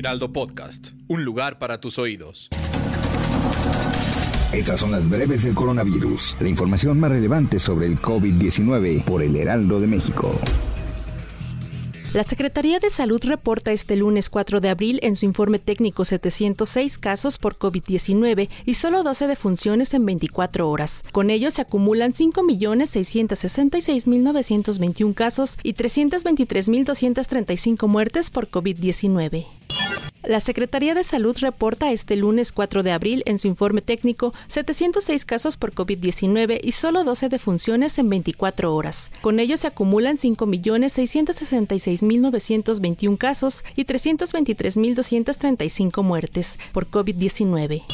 Heraldo Podcast, un lugar para tus oídos. Estas son las breves del coronavirus, la información más relevante sobre el COVID-19 por el Heraldo de México. La Secretaría de Salud reporta este lunes 4 de abril en su informe técnico 706 casos por COVID-19 y solo 12 defunciones en 24 horas. Con ello se acumulan 5.666.921 casos y 323.235 muertes por COVID-19. La Secretaría de Salud reporta este lunes 4 de abril en su informe técnico 706 casos por COVID-19 y solo 12 defunciones en 24 horas. Con ello se acumulan 5.666.921 casos y 323.235 muertes por COVID-19.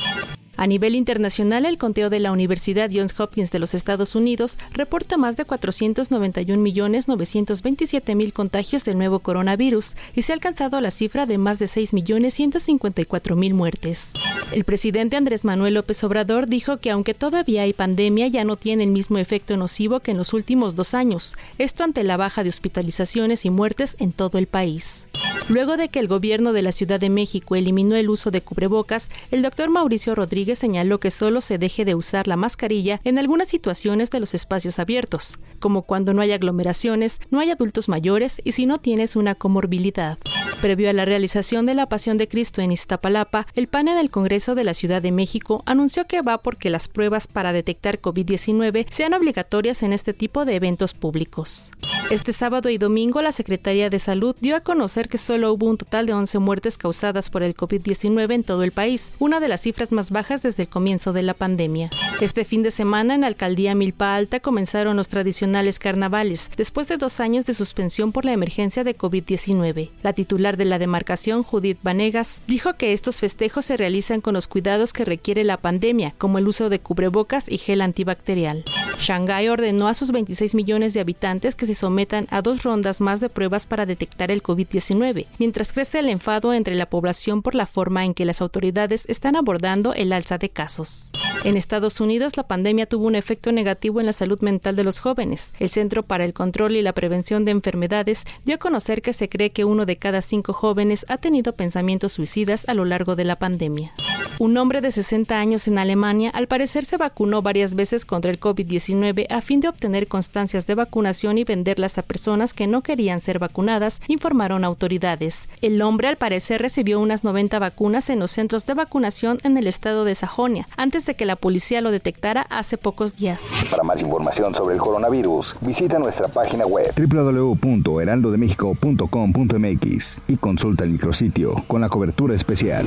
A nivel internacional, el conteo de la Universidad Johns Hopkins de los Estados Unidos reporta más de 491.927.000 contagios del nuevo coronavirus y se ha alcanzado la cifra de más de 6.154.000 muertes. El presidente Andrés Manuel López Obrador dijo que aunque todavía hay pandemia, ya no tiene el mismo efecto nocivo que en los últimos dos años, esto ante la baja de hospitalizaciones y muertes en todo el país. Luego de que el gobierno de la Ciudad de México eliminó el uso de cubrebocas, el doctor Mauricio Rodríguez señaló que solo se deje de usar la mascarilla en algunas situaciones de los espacios abiertos, como cuando no hay aglomeraciones, no hay adultos mayores y si no tienes una comorbilidad. Previo a la realización de la Pasión de Cristo en Iztapalapa, el panel del Congreso de la Ciudad de México anunció que va porque las pruebas para detectar COVID-19 sean obligatorias en este tipo de eventos públicos. Este sábado y domingo, la Secretaría de Salud dio a conocer que solo hubo un total de 11 muertes causadas por el COVID-19 en todo el país, una de las cifras más bajas desde el comienzo de la pandemia. Este fin de semana, en la alcaldía Milpa Alta comenzaron los tradicionales carnavales, después de dos años de suspensión por la emergencia de COVID-19. La titular de la demarcación, Judith Vanegas, dijo que estos festejos se realizan con los cuidados que requiere la pandemia, como el uso de cubrebocas y gel antibacterial. Shanghái ordenó a sus 26 millones de habitantes que se sometan a dos rondas más de pruebas para detectar el COVID-19, mientras crece el enfado entre la población por la forma en que las autoridades están abordando el alza de casos. En Estados Unidos, la pandemia tuvo un efecto negativo en la salud mental de los jóvenes. El Centro para el Control y la Prevención de Enfermedades dio a conocer que se cree que uno de cada cinco jóvenes ha tenido pensamientos suicidas a lo largo de la pandemia. Un hombre de 60 años en Alemania al parecer se vacunó varias veces contra el COVID-19 a fin de obtener constancias de vacunación y venderlas a personas que no querían ser vacunadas, informaron autoridades. El hombre al parecer recibió unas 90 vacunas en los centros de vacunación en el estado de Sajonia, antes de que la policía lo detectara hace pocos días. Para más información sobre el coronavirus, visita nuestra página web www.heraldodemexico.com.mx y consulta el micrositio con la cobertura especial.